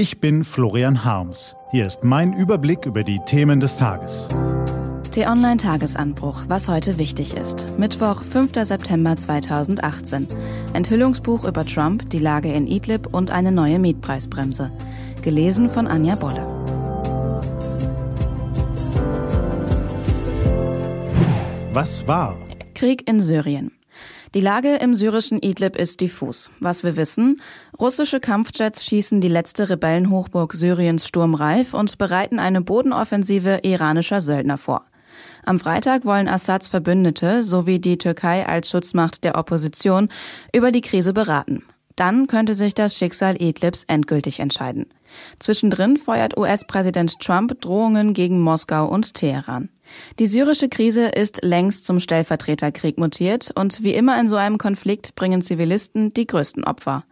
Ich bin Florian Harms. Hier ist mein Überblick über die Themen des Tages. T-Online Tagesanbruch, was heute wichtig ist. Mittwoch, 5. September 2018. Enthüllungsbuch über Trump, die Lage in Idlib und eine neue Mietpreisbremse. Gelesen von Anja Bolle. Was war? Krieg in Syrien. Die Lage im syrischen Idlib ist diffus. Was wir wissen, russische Kampfjets schießen die letzte Rebellenhochburg Syriens sturmreif und bereiten eine Bodenoffensive iranischer Söldner vor. Am Freitag wollen Assads Verbündete sowie die Türkei als Schutzmacht der Opposition über die Krise beraten. Dann könnte sich das Schicksal Idlibs endgültig entscheiden. Zwischendrin feuert US-Präsident Trump Drohungen gegen Moskau und Teheran. Die syrische Krise ist längst zum Stellvertreterkrieg mutiert und wie immer in so einem Konflikt bringen Zivilisten die größten Opfer.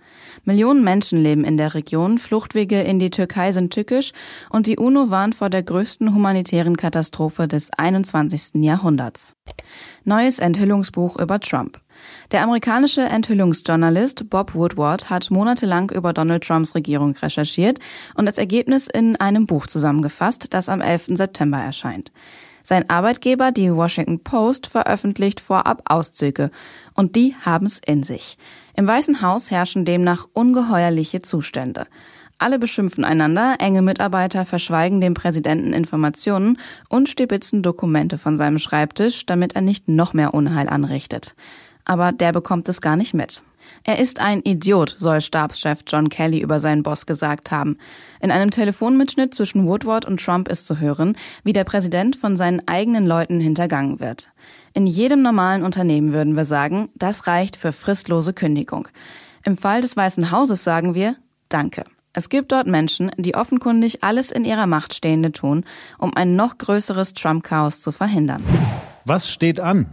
Millionen Menschen leben in der Region, Fluchtwege in die Türkei sind tückisch und die UNO warnt vor der größten humanitären Katastrophe des 21. Jahrhunderts. Neues Enthüllungsbuch über Trump. Der amerikanische Enthüllungsjournalist Bob Woodward hat monatelang über Donald Trumps Regierung recherchiert und das Ergebnis in einem Buch zusammengefasst, das am 11. September erscheint. Sein Arbeitgeber, die Washington Post, veröffentlicht vorab Auszüge. Und die haben es in sich. Im Weißen Haus herrschen demnach ungeheuerliche Zustände. Alle beschimpfen einander, enge Mitarbeiter verschweigen dem Präsidenten Informationen und stibitzen Dokumente von seinem Schreibtisch, damit er nicht noch mehr Unheil anrichtet. Aber der bekommt es gar nicht mit. Er ist ein Idiot, soll Stabschef John Kelly über seinen Boss gesagt haben. In einem Telefonmitschnitt zwischen Woodward und Trump ist zu hören, wie der Präsident von seinen eigenen Leuten hintergangen wird. In jedem normalen Unternehmen würden wir sagen, das reicht für fristlose Kündigung. Im Fall des Weißen Hauses sagen wir, danke. Es gibt dort Menschen, die offenkundig alles in ihrer Macht Stehende tun, um ein noch größeres Trump-Chaos zu verhindern. Was steht an?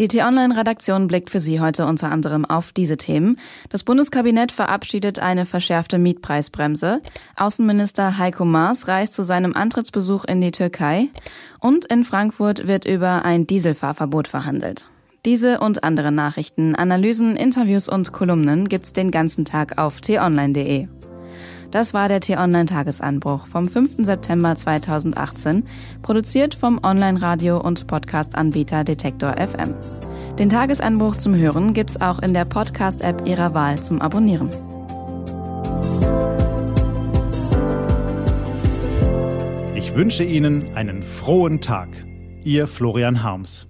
Die T-Online-Redaktion blickt für Sie heute unter anderem auf diese Themen. Das Bundeskabinett verabschiedet eine verschärfte Mietpreisbremse. Außenminister Heiko Maas reist zu seinem Antrittsbesuch in die Türkei. Und in Frankfurt wird über ein Dieselfahrverbot verhandelt. Diese und andere Nachrichten, Analysen, Interviews und Kolumnen gibt's den ganzen Tag auf t-online.de. Das war der T-Online-Tagesanbruch vom 5. September 2018, produziert vom Online-Radio- und Podcast-Anbieter Detektor FM. Den Tagesanbruch zum Hören gibt's auch in der Podcast-App Ihrer Wahl zum Abonnieren. Ich wünsche Ihnen einen frohen Tag. Ihr Florian Harms.